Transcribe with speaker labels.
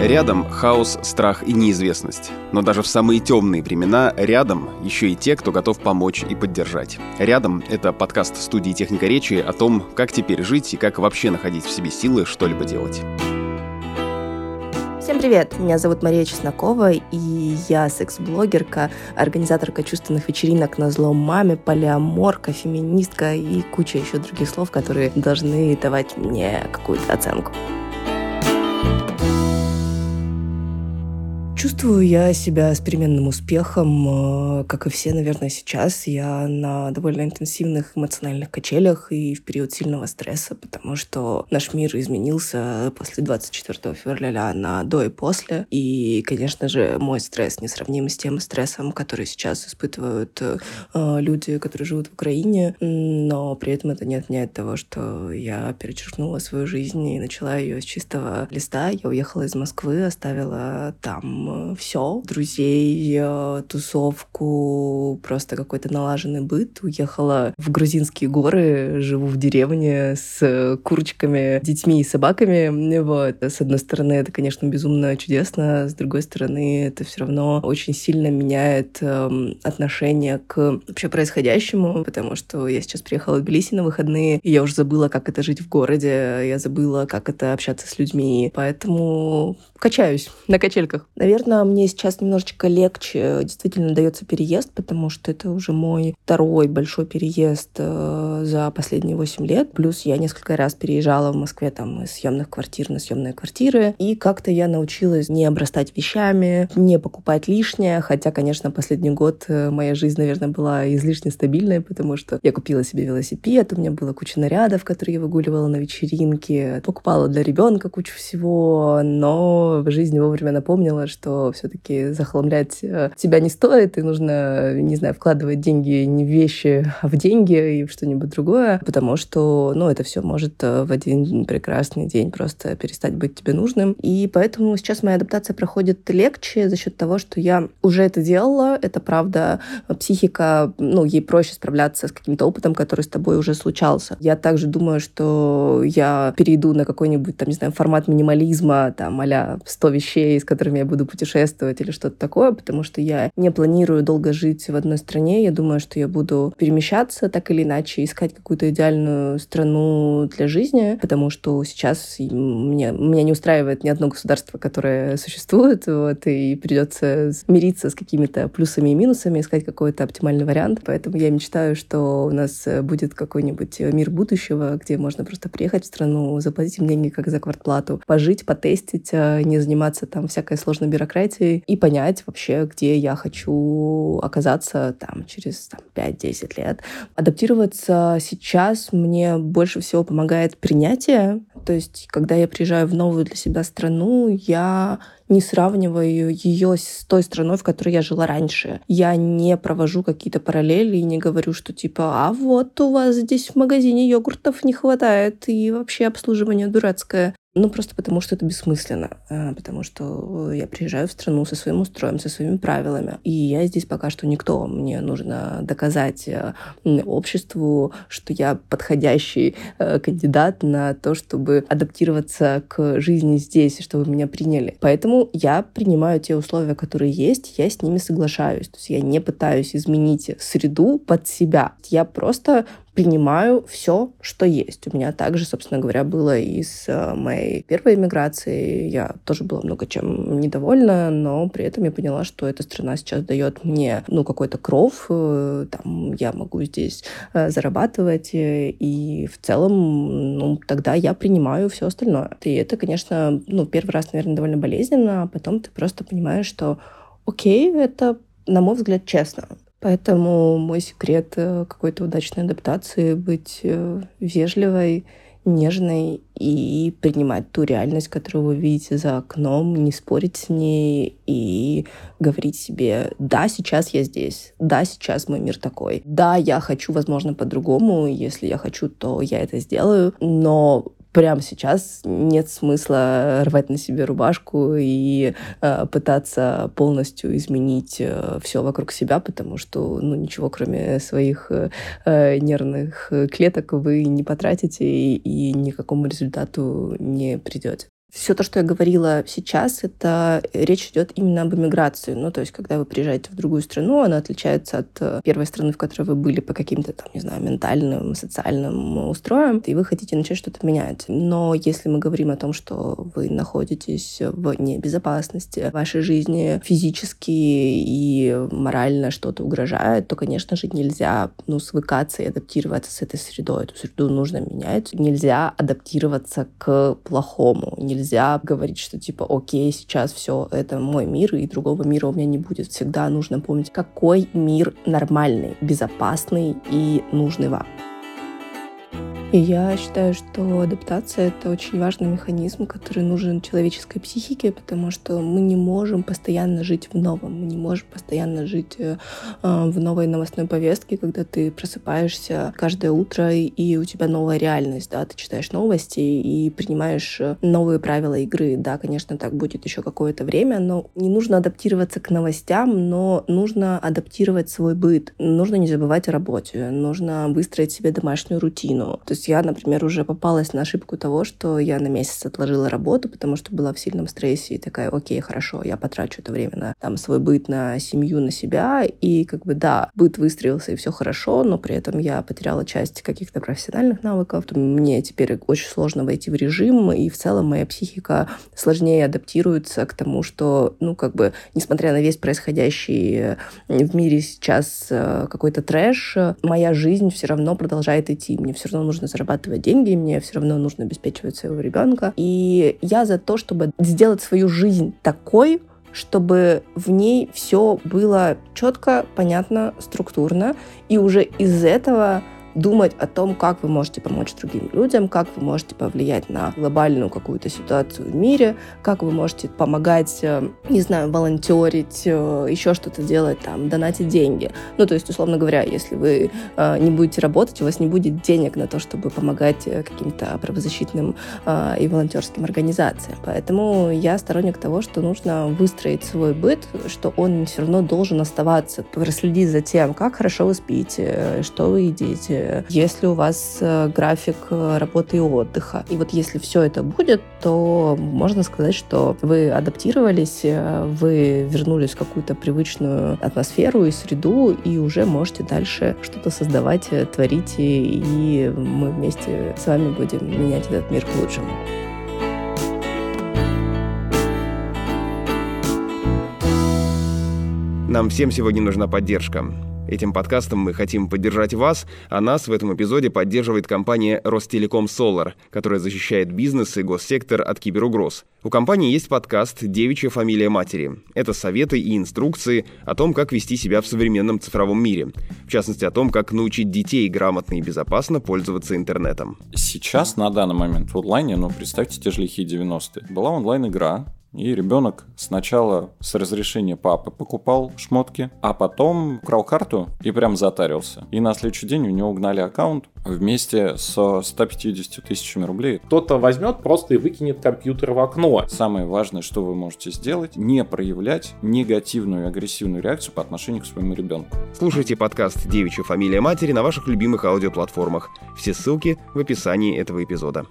Speaker 1: Рядом хаос, страх и неизвестность. Но даже в самые темные времена рядом еще и те, кто готов помочь и поддержать. Рядом — это подкаст студии «Техника речи» о том, как теперь жить и как вообще находить в себе силы что-либо делать.
Speaker 2: Всем привет! Меня зовут Мария Чеснокова, и я секс-блогерка, организаторка чувственных вечеринок на злом маме, полиаморка, феминистка и куча еще других слов, которые должны давать мне какую-то оценку. Чувствую я себя с переменным успехом, э, как и все, наверное, сейчас. Я на довольно интенсивных эмоциональных качелях и в период сильного стресса, потому что наш мир изменился после 24 февраля на до и после. И, конечно же, мой стресс несравним с тем стрессом, который сейчас испытывают э, люди, которые живут в Украине. Но при этом это не отменяет того, что я перечеркнула свою жизнь и начала ее с чистого листа. Я уехала из Москвы, оставила там все, друзей, э, тусовку, просто какой-то налаженный быт. Уехала в грузинские горы, живу в деревне с курочками, детьми и собаками. Вот. С одной стороны, это, конечно, безумно чудесно, с другой стороны, это все равно очень сильно меняет эм, отношение к вообще происходящему, потому что я сейчас приехала в Тбилиси на выходные, и я уже забыла, как это жить в городе, я забыла, как это общаться с людьми, поэтому качаюсь на качельках. Наверное, мне сейчас немножечко легче действительно дается переезд, потому что это уже мой второй большой переезд э, за последние 8 лет. Плюс я несколько раз переезжала в Москве там из съемных квартир на съемные квартиры. И как-то я научилась не обрастать вещами, не покупать лишнее. Хотя, конечно, последний год э, моя жизнь, наверное, была излишне стабильной, потому что я купила себе велосипед, у меня было куча нарядов, которые я выгуливала на вечеринке, покупала для ребенка кучу всего, но в жизни вовремя напомнила, что все-таки захламлять э, тебя не стоит, и нужно, не знаю, вкладывать деньги не в вещи, а в деньги и в что-нибудь другое, потому что, ну, это все может э, в один прекрасный день просто перестать быть тебе нужным. И поэтому сейчас моя адаптация проходит легче за счет того, что я уже это делала, это правда, психика, ну, ей проще справляться с каким-то опытом, который с тобой уже случался. Я также думаю, что я перейду на какой-нибудь, там, не знаю, формат минимализма, там, а 100 вещей, с которыми я буду путешествовать или что-то такое, потому что я не планирую долго жить в одной стране. Я думаю, что я буду перемещаться так или иначе, искать какую-то идеальную страну для жизни, потому что сейчас мне, меня не устраивает ни одно государство, которое существует, вот, и придется мириться с какими-то плюсами и минусами, искать какой-то оптимальный вариант. Поэтому я мечтаю, что у нас будет какой-нибудь мир будущего, где можно просто приехать в страну, заплатить им деньги как за квартплату, пожить, потестить, а, не заниматься там всякой сложной бюрократией и понять вообще, где я хочу оказаться там через там, 5-10 лет. Адаптироваться сейчас мне больше всего помогает принятие. То есть, когда я приезжаю в новую для себя страну, я не сравниваю ее с той страной, в которой я жила раньше. Я не провожу какие-то параллели и не говорю, что типа, а вот у вас здесь в магазине йогуртов не хватает и вообще обслуживание дурацкое. Ну, просто потому что это бессмысленно. А, потому что я приезжаю в страну со своим устроем, со своими правилами. И я здесь пока что никто. Мне нужно доказать э, обществу, что я подходящий э, кандидат на то, чтобы адаптироваться к жизни здесь, чтобы меня приняли. Поэтому я принимаю те условия, которые есть, я с ними соглашаюсь. То есть я не пытаюсь изменить среду под себя. Я просто принимаю все, что есть. У меня также, собственно говоря, было и с э, моей первой иммиграцией. Я тоже была много чем недовольна, но при этом я поняла, что эта страна сейчас дает мне, ну, какой-то кров. Э, там я могу здесь э, зарабатывать, и в целом, ну, тогда я принимаю все остальное. И это, конечно, ну, первый раз, наверное, довольно болезненно, а потом ты просто понимаешь, что окей, это на мой взгляд, честно. Поэтому мой секрет э, какой-то удачной адаптации — быть э, вежливой, нежной и принимать ту реальность, которую вы видите за окном, не спорить с ней и говорить себе, да, сейчас я здесь, да, сейчас мой мир такой, да, я хочу, возможно, по-другому, если я хочу, то я это сделаю, но прямо сейчас нет смысла рвать на себе рубашку и э, пытаться полностью изменить э, все вокруг себя, потому что ну, ничего, кроме своих э, нервных клеток, вы не потратите и, и никакому результату не придете. Все то, что я говорила сейчас, это речь идет именно об иммиграции. Ну, то есть, когда вы приезжаете в другую страну, она отличается от э, первой страны, в которой вы были по каким-то там, не знаю, ментальным, социальным устроям, и вы хотите начать что-то менять. Но если мы говорим о том, что вы находитесь в небезопасности, вашей жизни физически и морально что-то угрожает, то, конечно же, нельзя ну, свыкаться и адаптироваться с этой средой. Эту среду нужно менять. Нельзя адаптироваться к плохому. Нельзя говорить, что типа, окей, сейчас все это мой мир, и другого мира у меня не будет. Всегда нужно помнить, какой мир нормальный, безопасный и нужный вам. И я считаю, что адаптация — это очень важный механизм, который нужен человеческой психике, потому что мы не можем постоянно жить в новом, мы не можем постоянно жить э, в новой новостной повестке, когда ты просыпаешься каждое утро, и у тебя новая реальность, да, ты читаешь новости и принимаешь э, новые правила игры. Да, конечно, так будет еще какое-то время, но не нужно адаптироваться к новостям, но нужно адаптировать свой быт. Нужно не забывать о работе, нужно выстроить себе домашнюю рутину. То есть я, например, уже попалась на ошибку того, что я на месяц отложила работу, потому что была в сильном стрессе и такая, окей, хорошо, я потрачу это время на там свой быт, на семью, на себя. И как бы да, быт выстроился и все хорошо, но при этом я потеряла часть каких-то профессиональных навыков. Мне теперь очень сложно войти в режим, и в целом моя психика сложнее адаптируется к тому, что, ну, как бы, несмотря на весь происходящий в мире сейчас э, какой-то трэш, моя жизнь все равно продолжает идти. Мне все равно нужно нужно зарабатывать деньги, мне все равно нужно обеспечивать своего ребенка. И я за то, чтобы сделать свою жизнь такой, чтобы в ней все было четко, понятно, структурно, и уже из этого думать о том, как вы можете помочь другим людям, как вы можете повлиять на глобальную какую-то ситуацию в мире, как вы можете помогать, э, не знаю, волонтерить, э, еще что-то делать, там, донатить деньги. Ну, то есть, условно говоря, если вы э, не будете работать, у вас не будет денег на то, чтобы помогать каким-то правозащитным и волонтерским организациям. Поэтому я сторонник того, что нужно выстроить свой быт, что он все равно должен оставаться, проследить за тем, как хорошо вы спите, что вы едите, если у вас э, график э, работы и отдыха. И вот если все это будет, то можно сказать, что вы адаптировались, э, вы вернулись в какую-то привычную атмосферу и среду, и уже можете дальше что-то создавать, творить, и мы вместе с вами будем менять этот мир к лучшему.
Speaker 1: Нам всем сегодня нужна поддержка. Этим подкастом мы хотим поддержать вас, а нас в этом эпизоде поддерживает компания Ростелеком Solar, которая защищает бизнес и госсектор от киберугроз. У компании есть подкаст «Девичья фамилия матери». Это советы и инструкции о том, как вести себя в современном цифровом мире. В частности, о том, как научить детей грамотно и безопасно пользоваться интернетом.
Speaker 3: Сейчас, на данный момент, в онлайне, ну, представьте те же лихие 90-е, была онлайн-игра, и ребенок сначала с разрешения папы покупал шмотки, а потом украл карту и прям затарился. И на следующий день у него угнали аккаунт вместе со 150 тысячами рублей.
Speaker 4: Кто-то возьмет просто и выкинет компьютер в окно.
Speaker 3: Самое важное, что вы можете сделать, не проявлять негативную и агрессивную реакцию по отношению к своему ребенку.
Speaker 1: Слушайте подкаст «Девичья фамилия матери» на ваших любимых аудиоплатформах. Все ссылки в описании этого эпизода.